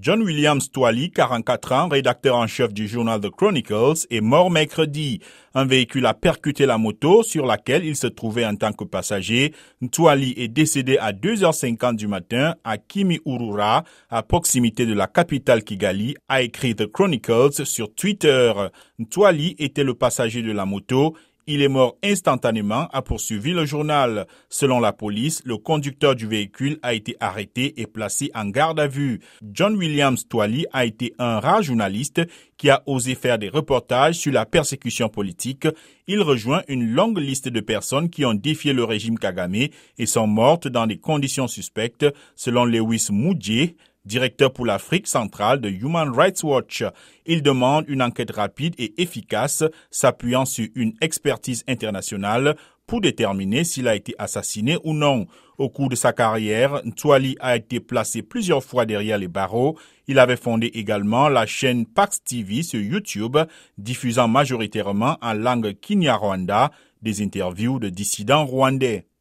John Williams Twali, 44 ans, rédacteur en chef du journal The Chronicles, est mort mercredi. Un véhicule a percuté la moto sur laquelle il se trouvait en tant que passager. Twali est décédé à 2h50 du matin à Kimi-Urura, à proximité de la capitale Kigali, a écrit The Chronicles sur Twitter. Twali était le passager de la moto. Il est mort instantanément, a poursuivi le journal. Selon la police, le conducteur du véhicule a été arrêté et placé en garde à vue. John Williams Twali a été un rare journaliste qui a osé faire des reportages sur la persécution politique. Il rejoint une longue liste de personnes qui ont défié le régime Kagame et sont mortes dans des conditions suspectes, selon Lewis Moudjé, directeur pour l'Afrique centrale de Human Rights Watch. Il demande une enquête rapide et efficace s'appuyant sur une expertise internationale pour déterminer s'il a été assassiné ou non. Au cours de sa carrière, Ntwali a été placé plusieurs fois derrière les barreaux. Il avait fondé également la chaîne Pax TV sur YouTube, diffusant majoritairement en langue kinyarwanda des interviews de dissidents rwandais.